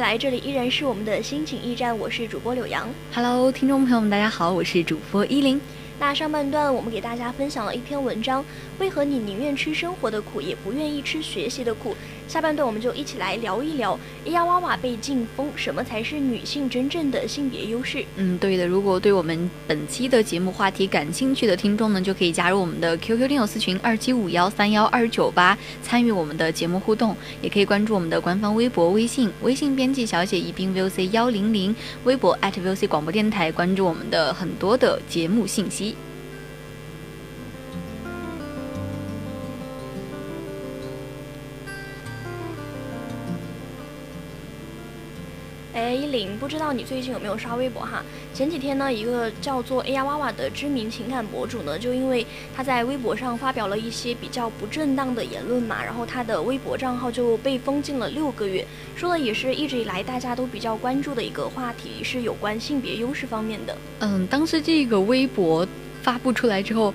来，这里依然是我们的心情驿站，我是主播柳阳。Hello，听众朋友们，大家好，我是主播依林。那上半段我们给大家分享了一篇文章，为何你宁愿吃生活的苦，也不愿意吃学习的苦？下半段我们就一起来聊一聊咿呀哇哇被禁封，什么才是女性真正的性别优势？嗯，对的。如果对我们本期的节目话题感兴趣的听众呢，就可以加入我们的 QQ 听友私群二七五幺三幺二九八，参与我们的节目互动，也可以关注我们的官方微博、微信，微信编辑小写宜宾 VOC 幺零零，微博 @VOC 广播电台，关注我们的很多的节目信息。哎，依林，不知道你最近有没有刷微博哈？前几天呢，一个叫做哎呀哇哇的知名情感博主呢，就因为他在微博上发表了一些比较不正当的言论嘛，然后他的微博账号就被封禁了六个月。说的也是一直以来大家都比较关注的一个话题，是有关性别优势方面的。嗯，当时这个微博发布出来之后。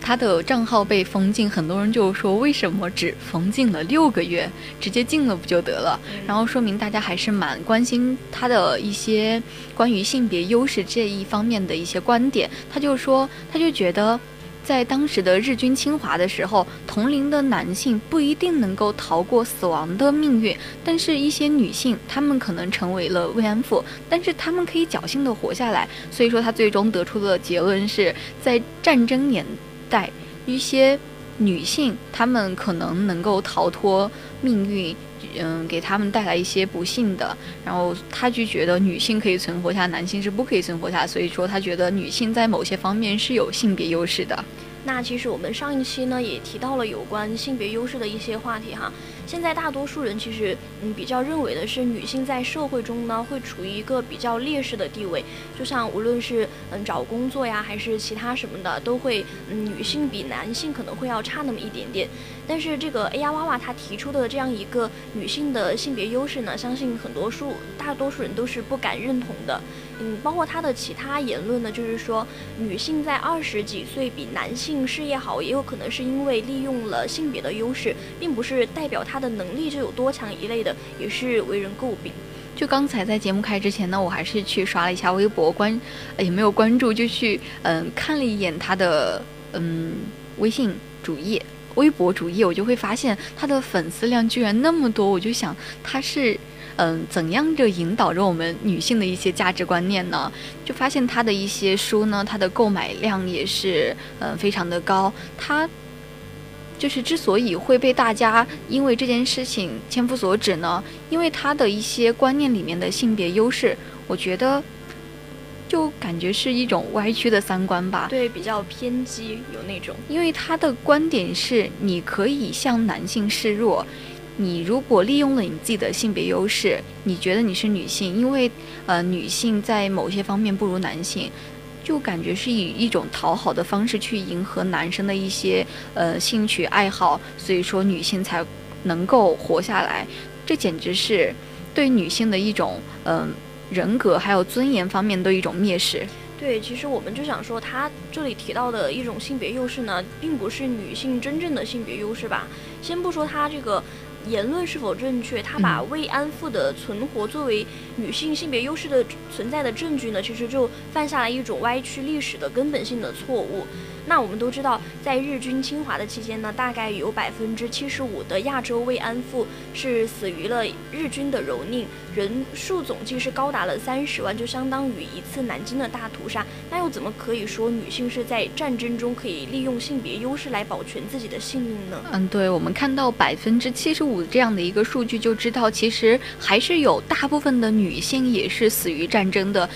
他的账号被封禁，很多人就说为什么只封禁了六个月，直接禁了不就得了？然后说明大家还是蛮关心他的一些关于性别优势这一方面的一些观点。他就说，他就觉得，在当时的日军侵华的时候，同龄的男性不一定能够逃过死亡的命运，但是一些女性，她们可能成为了慰安妇，但是她们可以侥幸的活下来。所以说，他最终得出的结论是在战争年。带一些女性，她们可能能够逃脱命运，嗯，给她们带来一些不幸的。然后她就觉得女性可以存活下，男性是不可以存活下，所以说她觉得女性在某些方面是有性别优势的。那其实我们上一期呢也提到了有关性别优势的一些话题哈。现在大多数人其实嗯比较认为的是女性在社会中呢会处于一个比较劣势的地位，就像无论是嗯找工作呀还是其他什么的，都会嗯女性比男性可能会要差那么一点点。但是这个 A 呀哇哇他提出的这样一个女性的性别优势呢，相信很多数大多数人都是不敢认同的。嗯，包括他的其他言论呢，就是说女性在二十几岁比男性事业好，也有可能是因为利用了性别的优势，并不是代表她的能力就有多强一类的，也是为人诟病。就刚才在节目开之前呢，我还是去刷了一下微博，关也没有关注，就去嗯看了一眼他的嗯微信主页、微博主页，我就会发现他的粉丝量居然那么多，我就想他是。嗯，怎样着引导着我们女性的一些价值观念呢？就发现她的一些书呢，他的购买量也是嗯非常的高。她就是之所以会被大家因为这件事情千夫所指呢，因为她的一些观念里面的性别优势，我觉得就感觉是一种歪曲的三观吧。对，比较偏激，有那种。因为他的观点是，你可以向男性示弱。你如果利用了你自己的性别优势，你觉得你是女性，因为呃女性在某些方面不如男性，就感觉是以一种讨好的方式去迎合男生的一些呃兴趣爱好，所以说女性才能够活下来。这简直是对女性的一种嗯、呃、人格还有尊严方面的一种蔑视。对，其实我们就想说，他这里提到的一种性别优势呢，并不是女性真正的性别优势吧？先不说他这个。言论是否正确？他把慰安妇的存活作为女性性别优势的存在的证据呢？其实就犯下了一种歪曲历史的根本性的错误。那我们都知道，在日军侵华的期间呢，大概有百分之七十五的亚洲慰安妇是死于了日军的蹂躏，人数总计是高达了三十万，就相当于一次南京的大屠杀。那又怎么可以说女性是在战争中可以利用性别优势来保全自己的性命呢？嗯，对，我们看到百分之七十五这样的一个数据，就知道其实还是有大部分的女性也是死于战争的，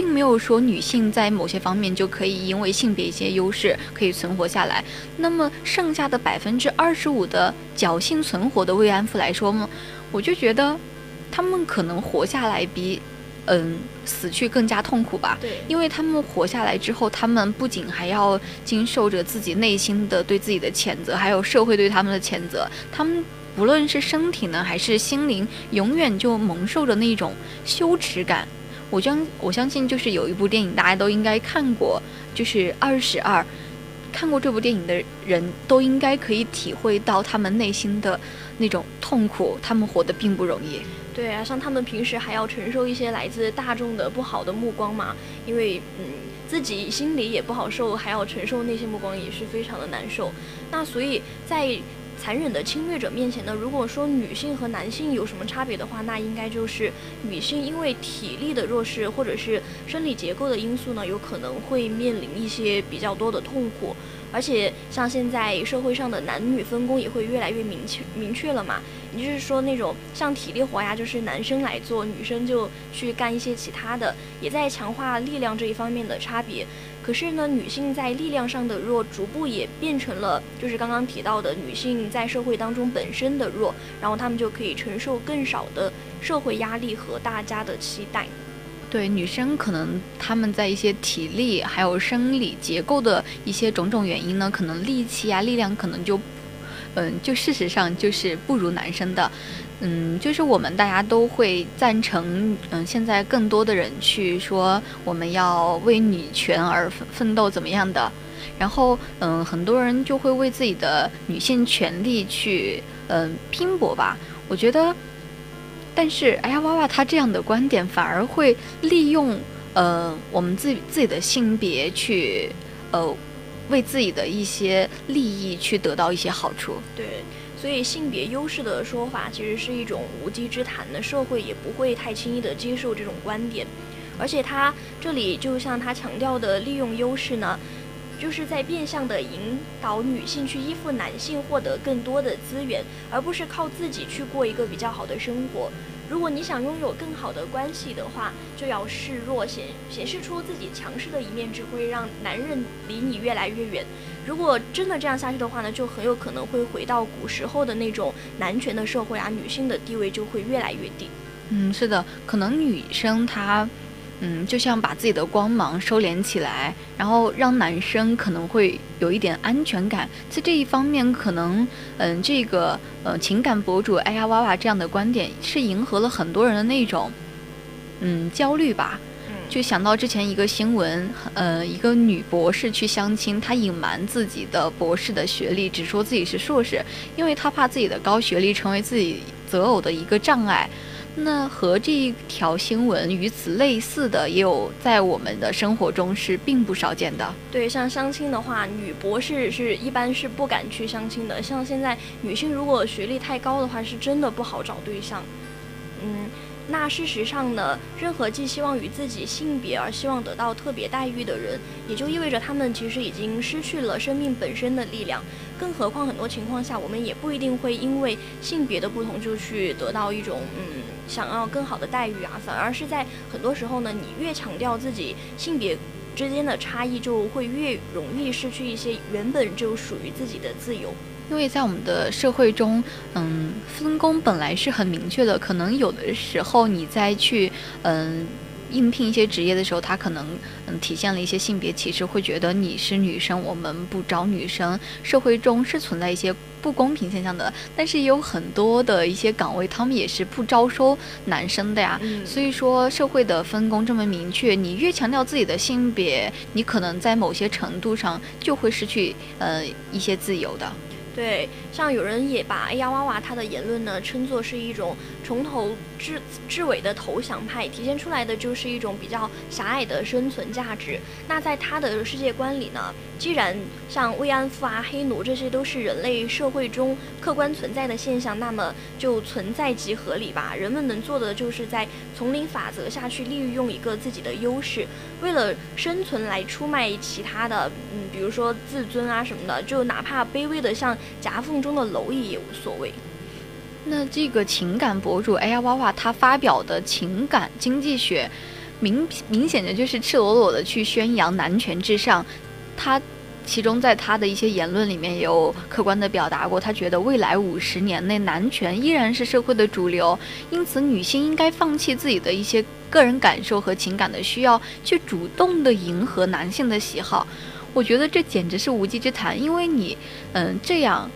并没有说女性在某些方面就可以因为性别一些优势可以存活下来。那么剩下的百分之二十五的侥幸存活的慰安妇来说呢，我就觉得他们可能活下来比。嗯，死去更加痛苦吧。对，因为他们活下来之后，他们不仅还要经受着自己内心的对自己的谴责，还有社会对他们的谴责。他们不论是身体呢，还是心灵，永远就蒙受着那种羞耻感。我相我相信，就是有一部电影大家都应该看过，就是《二十二》。看过这部电影的人都应该可以体会到他们内心的那种痛苦。他们活得并不容易。对啊，像他们平时还要承受一些来自大众的不好的目光嘛，因为嗯自己心里也不好受，还要承受那些目光也是非常的难受。那所以在残忍的侵略者面前呢，如果说女性和男性有什么差别的话，那应该就是女性因为体力的弱势或者是生理结构的因素呢，有可能会面临一些比较多的痛苦。而且像现在社会上的男女分工也会越来越明确明确了嘛，也就是说那种像体力活呀，就是男生来做，女生就去干一些其他的，也在强化力量这一方面的差别。可是呢，女性在力量上的弱，逐步也变成了就是刚刚提到的女性在社会当中本身的弱，然后她们就可以承受更少的社会压力和大家的期待。对女生，可能她们在一些体力还有生理结构的一些种种原因呢，可能力气啊、力量可能就，嗯，就事实上就是不如男生的。嗯，就是我们大家都会赞成，嗯，现在更多的人去说我们要为女权而奋奋斗怎么样的，然后嗯，很多人就会为自己的女性权利去嗯拼搏吧。我觉得。但是，哎呀，娃娃他这样的观点反而会利用呃我们自己自己的性别去呃为自己的一些利益去得到一些好处。对，所以性别优势的说法其实是一种无稽之谈的，社会也不会太轻易的接受这种观点。而且他这里就像他强调的利用优势呢。就是在变相的引导女性去依附男性，获得更多的资源，而不是靠自己去过一个比较好的生活。如果你想拥有更好的关系的话，就要示弱，显显示出自己强势的一面，只会让男人离你越来越远。如果真的这样下去的话呢，就很有可能会回到古时候的那种男权的社会啊，女性的地位就会越来越低。嗯，是的，可能女生她。嗯，就像把自己的光芒收敛起来，然后让男生可能会有一点安全感。在这一方面，可能嗯，这个呃情感博主哎呀娃娃这样的观点是迎合了很多人的那种嗯焦虑吧。就想到之前一个新闻，呃，一个女博士去相亲，她隐瞒自己的博士的学历，只说自己是硕士，因为她怕自己的高学历成为自己择偶的一个障碍。那和这一条新闻与此类似的，也有在我们的生活中是并不少见的。对，像相亲的话，女博士是一般是不敢去相亲的。像现在女性如果学历太高的话，是真的不好找对象。嗯。那事实上呢，任何寄希望于自己性别而希望得到特别待遇的人，也就意味着他们其实已经失去了生命本身的力量。更何况很多情况下，我们也不一定会因为性别的不同就去得到一种嗯想要更好的待遇啊，反而是在很多时候呢，你越强调自己性别之间的差异，就会越容易失去一些原本就属于自己的自由。因为在我们的社会中，嗯，分工本来是很明确的。可能有的时候你在去，嗯，应聘一些职业的时候，他可能，嗯，体现了一些性别歧视，会觉得你是女生，我们不招女生。社会中是存在一些不公平现象的，但是也有很多的一些岗位，他们也是不招收男生的呀。所以说，社会的分工这么明确，你越强调自己的性别，你可能在某些程度上就会失去，呃，一些自由的。对，像有人也把哎呀哇哇他的言论呢称作是一种从头至至尾的投降派，体现出来的就是一种比较狭隘的生存价值。那在他的世界观里呢，既然像慰安妇啊、黑奴这些都是人类社会中客观存在的现象，那么就存在即合理吧。人们能做的就是在丛林法则下去利用一个自己的优势，为了生存来出卖其他的，嗯，比如说自尊啊什么的，就哪怕卑微的像夹缝中的蝼蚁也无所谓。那这个情感博主哎呀哇哇，他发表的情感经济学，明明显的就是赤裸裸的去宣扬男权至上。他其中在他的一些言论里面也有客观的表达过，他觉得未来五十年内男权依然是社会的主流，因此女性应该放弃自己的一些个人感受和情感的需要，去主动的迎合男性的喜好。我觉得这简直是无稽之谈，因为你，嗯，这样。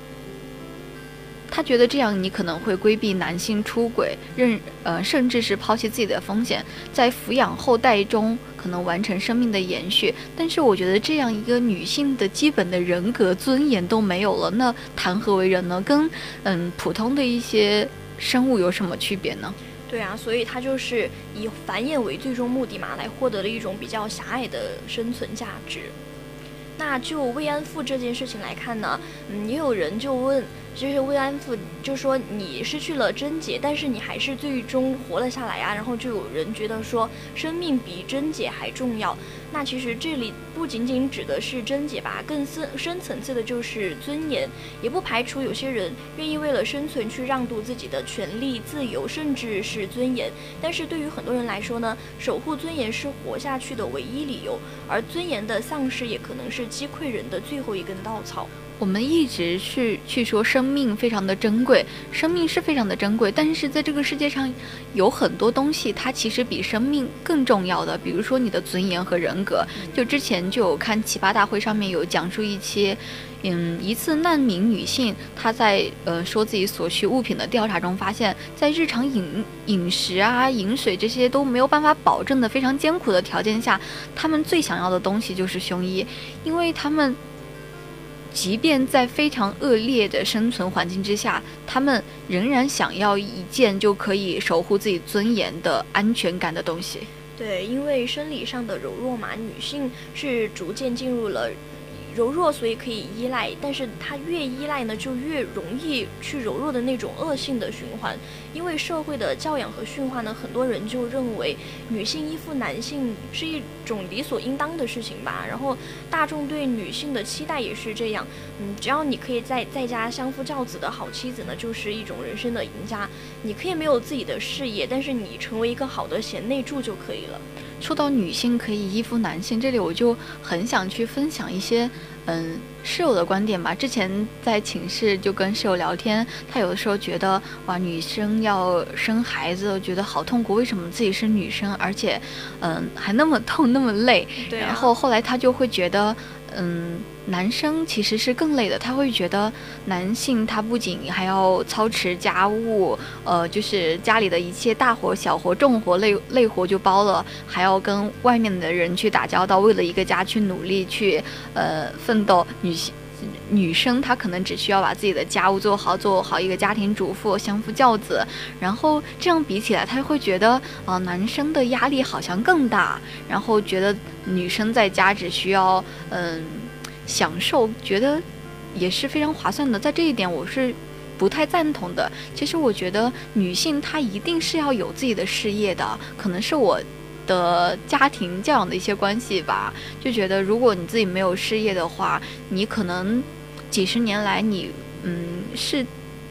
他觉得这样你可能会规避男性出轨，认呃甚至是抛弃自己的风险，在抚养后代中可能完成生命的延续。但是我觉得这样一个女性的基本的人格尊严都没有了，那谈何为人呢？跟嗯普通的一些生物有什么区别呢？对啊，所以他就是以繁衍为最终目的嘛，来获得了一种比较狭隘的生存价值。那就慰安妇这件事情来看呢，嗯，也有人就问。就是慰安妇，就说你失去了贞洁，但是你还是最终活了下来啊。然后就有人觉得说，生命比贞洁还重要。那其实这里不仅仅指的是贞洁吧，更深深层次的就是尊严。也不排除有些人愿意为了生存去让渡自己的权利、自由，甚至是尊严。但是对于很多人来说呢，守护尊严是活下去的唯一理由，而尊严的丧失也可能是击溃人的最后一根稻草。我们一直去去说生命非常的珍贵，生命是非常的珍贵，但是在这个世界上，有很多东西它其实比生命更重要的，比如说你的尊严和人格。就之前就有看奇葩大会上面有讲述一些，嗯，一次难民女性她在呃说自己所需物品的调查中，发现，在日常饮饮食啊、饮水这些都没有办法保证的非常艰苦的条件下，他们最想要的东西就是胸衣，因为他们。即便在非常恶劣的生存环境之下，他们仍然想要一件就可以守护自己尊严的安全感的东西。对，因为生理上的柔弱嘛，女性是逐渐进入了。柔弱，所以可以依赖，但是他越依赖呢，就越容易去柔弱的那种恶性的循环。因为社会的教养和驯化呢，很多人就认为女性依附男性是一种理所应当的事情吧。然后大众对女性的期待也是这样，嗯，只要你可以在在家相夫教子的好妻子呢，就是一种人生的赢家。你可以没有自己的事业，但是你成为一个好的贤内助就可以了。说到女性可以依附男性，这里我就很想去分享一些，嗯，室友的观点吧。之前在寝室就跟室友聊天，他有的时候觉得，哇，女生要生孩子，觉得好痛苦，为什么自己是女生，而且，嗯，还那么痛那么累？然后后来他就会觉得。嗯，男生其实是更累的，他会觉得男性他不仅还要操持家务，呃，就是家里的一切大活小活重活累累活就包了，还要跟外面的人去打交道，为了一个家去努力去呃奋斗。女性女生她可能只需要把自己的家务做好，做好一个家庭主妇，相夫教子。然后这样比起来，他会觉得啊，男生的压力好像更大，然后觉得。女生在家只需要嗯享受，觉得也是非常划算的。在这一点，我是不太赞同的。其实我觉得女性她一定是要有自己的事业的，可能是我的家庭教养的一些关系吧。就觉得如果你自己没有事业的话，你可能几十年来你嗯是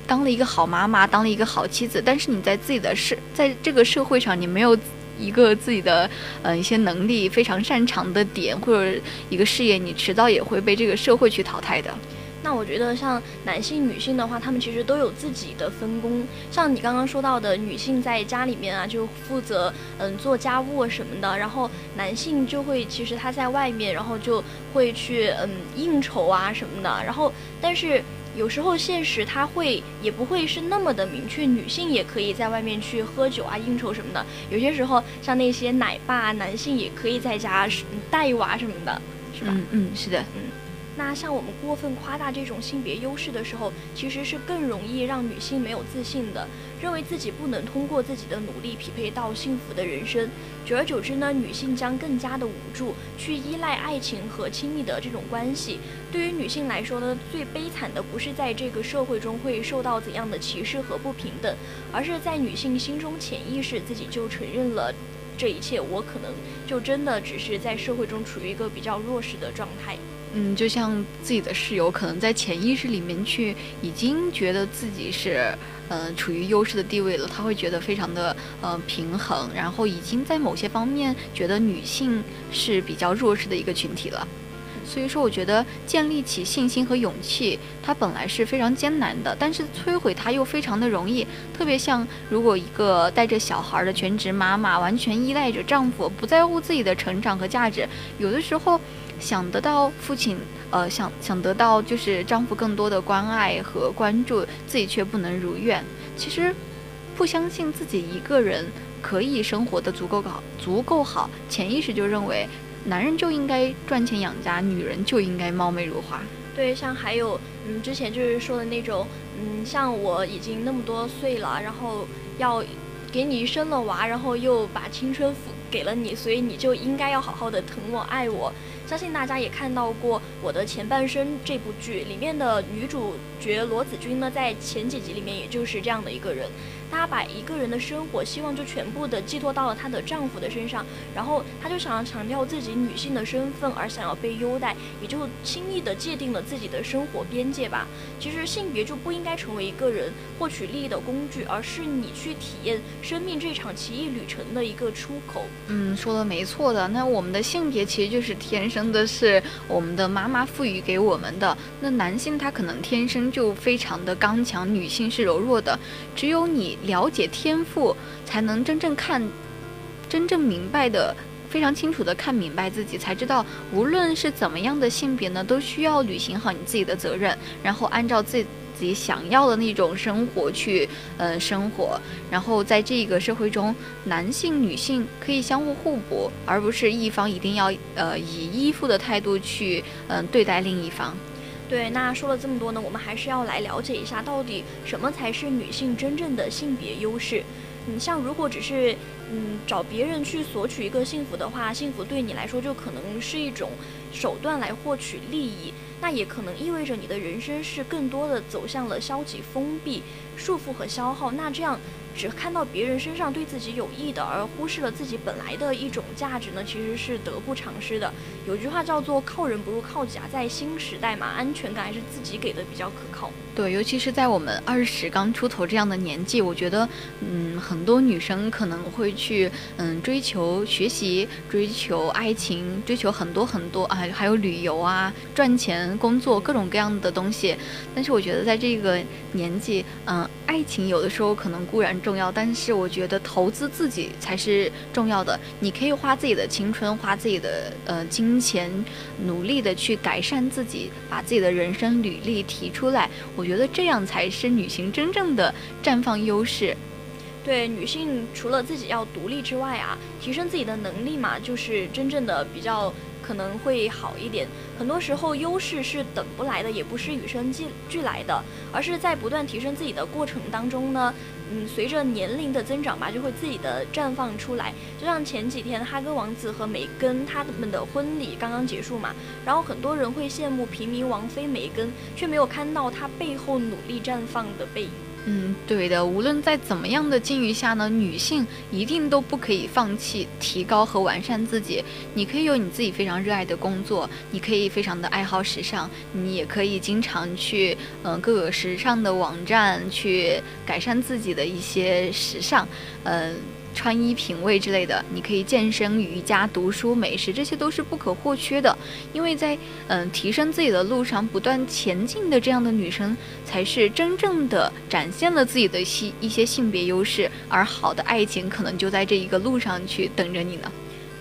当了一个好妈妈，当了一个好妻子，但是你在自己的社在这个社会上你没有。一个自己的呃一些能力非常擅长的点，或者一个事业，你迟早也会被这个社会去淘汰的。那我觉得像男性、女性的话，他们其实都有自己的分工。像你刚刚说到的，女性在家里面啊，就负责嗯做家务什么的，然后男性就会其实他在外面，然后就会去嗯应酬啊什么的。然后但是。有时候现实它会也不会是那么的明确，女性也可以在外面去喝酒啊、应酬什么的。有些时候像那些奶爸，男性也可以在家带娃什么的，是吧？嗯嗯，是的，嗯。那像我们过分夸大这种性别优势的时候，其实是更容易让女性没有自信的，认为自己不能通过自己的努力匹配到幸福的人生。久而久之呢，女性将更加的无助，去依赖爱情和亲密的这种关系。对于女性来说呢，最悲惨的不是在这个社会中会受到怎样的歧视和不平等，而是在女性心中潜意识自己就承认了这一切，我可能就真的只是在社会中处于一个比较弱势的状态。嗯，就像自己的室友，可能在潜意识里面去已经觉得自己是，呃，处于优势的地位了，他会觉得非常的呃平衡，然后已经在某些方面觉得女性是比较弱势的一个群体了。所以说，我觉得建立起信心和勇气，它本来是非常艰难的，但是摧毁它又非常的容易。特别像如果一个带着小孩的全职妈妈，完全依赖着丈夫，不在乎自己的成长和价值，有的时候。想得到父亲，呃，想想得到就是丈夫更多的关爱和关注，自己却不能如愿。其实，不相信自己一个人可以生活的足够好，足够好，潜意识就认为男人就应该赚钱养家，女人就应该貌美如花。对，像还有，嗯，之前就是说的那种，嗯，像我已经那么多岁了，然后要给你生了娃，然后又把青春付给了你，所以你就应该要好好的疼我爱我。相信大家也看到过《我的前半生》这部剧里面的女主角罗子君呢，在前几集里面也就是这样的一个人。她把一个人的生活希望就全部的寄托到了她的丈夫的身上，然后她就想要强调自己女性的身份，而想要被优待，也就轻易的界定了自己的生活边界吧。其实性别就不应该成为一个人获取利益的工具，而是你去体验生命这场奇异旅程的一个出口。嗯，说的没错的。那我们的性别其实就是天生的，是我们的妈妈赋予给我们的。那男性他可能天生就非常的刚强，女性是柔弱的。只有你。了解天赋，才能真正看，真正明白的，非常清楚的看明白自己，才知道无论是怎么样的性别呢，都需要履行好你自己的责任，然后按照自己想要的那种生活去，嗯，生活。然后在这个社会中，男性、女性可以相互互补，而不是一方一定要，呃，以依附的态度去，嗯，对待另一方。对，那说了这么多呢，我们还是要来了解一下，到底什么才是女性真正的性别优势？你像如果只是嗯找别人去索取一个幸福的话，幸福对你来说就可能是一种手段来获取利益，那也可能意味着你的人生是更多的走向了消极、封闭、束缚和消耗。那这样。只看到别人身上对自己有益的，而忽视了自己本来的一种价值呢，其实是得不偿失的。有句话叫做“靠人不如靠己”，在新时代嘛，安全感还是自己给的比较可靠。对，尤其是在我们二十刚出头这样的年纪，我觉得，嗯，很多女生可能会去，嗯，追求学习、追求爱情、追求很多很多啊，还有旅游啊、赚钱、工作各种各样的东西。但是我觉得在这个年纪，嗯，爱情有的时候可能固然重要，但是我觉得投资自己才是重要的。你可以花自己的青春，花自己的呃金钱，努力的去改善自己，把自己的人生履历提出来。我。觉得这样才是女性真正的绽放优势。对女性，除了自己要独立之外啊，提升自己的能力嘛，就是真正的比较可能会好一点。很多时候，优势是等不来的，也不是与生俱俱来的，而是在不断提升自己的过程当中呢。嗯，随着年龄的增长吧，就会自己的绽放出来。就像前几天哈根王子和梅根他们的婚礼刚刚结束嘛，然后很多人会羡慕平民王妃梅根，却没有看到她背后努力绽放的背影。嗯，对的。无论在怎么样的境遇下呢，女性一定都不可以放弃提高和完善自己。你可以有你自己非常热爱的工作，你可以非常的爱好时尚，你也可以经常去嗯各个时尚的网站去改善自己的一些时尚，嗯。穿衣品味之类的，你可以健身、瑜伽、读书、美食，这些都是不可或缺的。因为在嗯提升自己的路上不断前进的这样的女生，才是真正的展现了自己的性一些性别优势。而好的爱情可能就在这一个路上去等着你呢。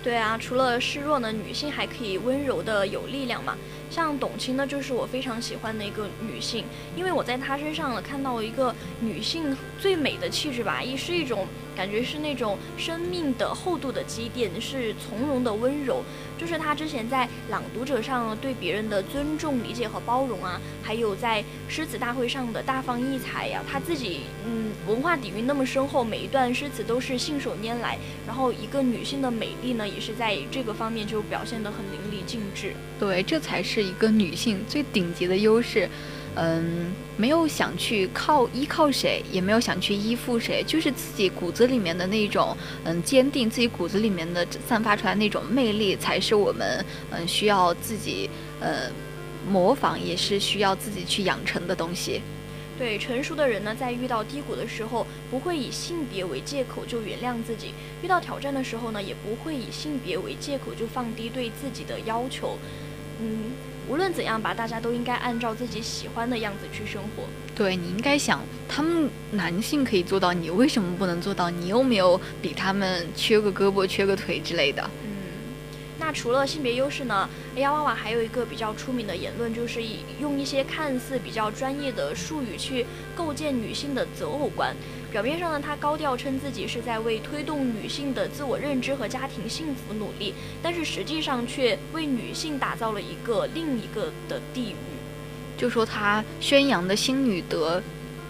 对啊，除了示弱呢，女性还可以温柔的有力量嘛。像董卿呢，就是我非常喜欢的一个女性，因为我在她身上呢看到了一个女性最美的气质吧，也是一种感觉是那种生命的厚度的积淀，是从容的温柔，就是她之前在《朗读者》上对别人的尊重、理解和包容啊，还有在诗词大会上的大放异彩呀，她自己嗯文化底蕴那么深厚，每一段诗词都是信手拈来，然后一个女性的美丽呢，也是在这个方面就表现得很淋漓尽致。对，这才是一个女性最顶级的优势。嗯，没有想去靠依靠谁，也没有想去依附谁，就是自己骨子里面的那种嗯坚定，自己骨子里面的散发出来那种魅力，才是我们嗯需要自己呃模仿，也是需要自己去养成的东西。对成熟的人呢，在遇到低谷的时候，不会以性别为借口就原谅自己；遇到挑战的时候呢，也不会以性别为借口就放低对自己的要求。嗯，无论怎样吧，大家都应该按照自己喜欢的样子去生活。对你应该想，他们男性可以做到，你为什么不能做到？你又没有比他们缺个胳膊、缺个腿之类的。除了性别优势呢？哎呀娃娃还有一个比较出名的言论，就是以用一些看似比较专业的术语去构建女性的择偶观。表面上呢，他高调称自己是在为推动女性的自我认知和家庭幸福努力，但是实际上却为女性打造了一个另一个的地狱。就说他宣扬的新女德，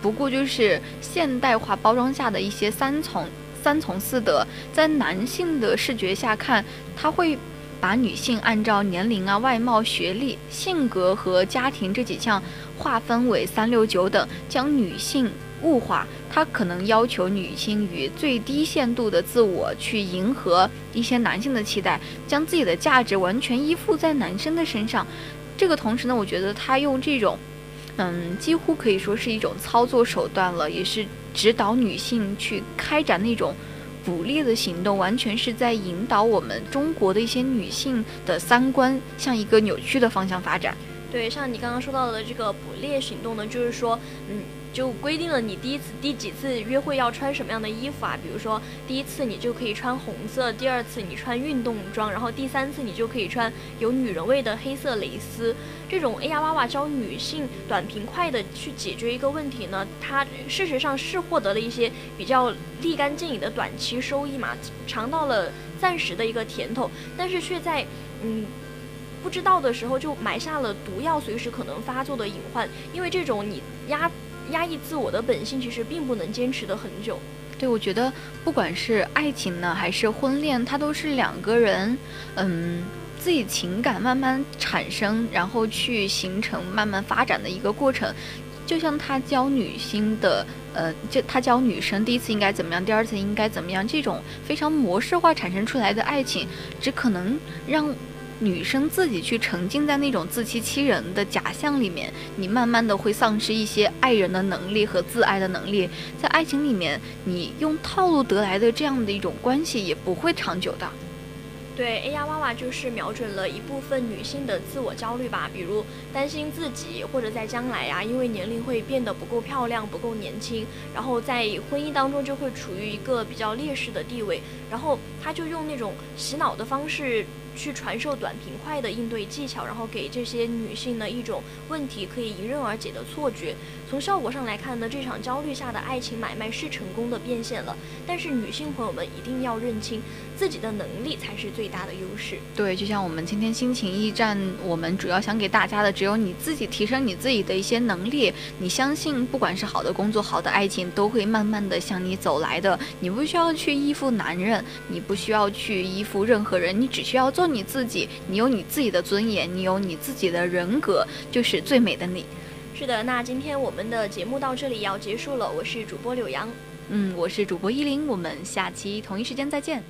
不过就是现代化包装下的一些三从三从四德，在男性的视觉下看，他会把女性按照年龄啊、外貌、学历、性格和家庭这几项划分为三六九等，将女性物化。他可能要求女性以最低限度的自我去迎合一些男性的期待，将自己的价值完全依附在男生的身上。这个同时呢，我觉得他用这种，嗯，几乎可以说是一种操作手段了，也是指导女性去开展那种捕猎的行动，完全是在引导我们中国的一些女性的三观向一个扭曲的方向发展。对，像你刚刚说到的这个捕猎行动呢，就是说，嗯。就规定了你第一次、第几次约会要穿什么样的衣服啊？比如说，第一次你就可以穿红色，第二次你穿运动装，然后第三次你就可以穿有女人味的黑色蕾丝。这种哎呀娃娃教女性短平快的去解决一个问题呢，它事实上是获得了一些比较立竿见影的短期收益嘛，尝到了暂时的一个甜头，但是却在嗯不知道的时候就埋下了毒药，随时可能发作的隐患。因为这种你压。压抑自我的本性，其实并不能坚持的很久。对，我觉得不管是爱情呢，还是婚恋，它都是两个人，嗯，自己情感慢慢产生，然后去形成、慢慢发展的一个过程。就像他教女性的，呃，就他教女生第一次应该怎么样，第二次应该怎么样，这种非常模式化产生出来的爱情，只可能让。女生自己去沉浸在那种自欺欺人的假象里面，你慢慢的会丧失一些爱人的能力和自爱的能力。在爱情里面，你用套路得来的这样的一种关系也不会长久的。对，A 呀娃娃就是瞄准了一部分女性的自我焦虑吧，比如担心自己或者在将来呀，因为年龄会变得不够漂亮、不够年轻，然后在婚姻当中就会处于一个比较劣势的地位，然后他就用那种洗脑的方式。去传授短平快的应对技巧，然后给这些女性呢一种问题可以迎刃而解的错觉。从效果上来看呢，这场焦虑下的爱情买卖是成功的变现了。但是女性朋友们一定要认清，自己的能力才是最大的优势。对，就像我们今天心情驿站，我们主要想给大家的，只有你自己提升你自己的一些能力。你相信，不管是好的工作、好的爱情，都会慢慢的向你走来的。你不需要去依附男人，你不需要去依附任何人，你只需要做。做你自己，你有你自己的尊严，你有你自己的人格，就是最美的你。是的，那今天我们的节目到这里要结束了。我是主播柳阳，嗯，我是主播依林，我们下期同一时间再见。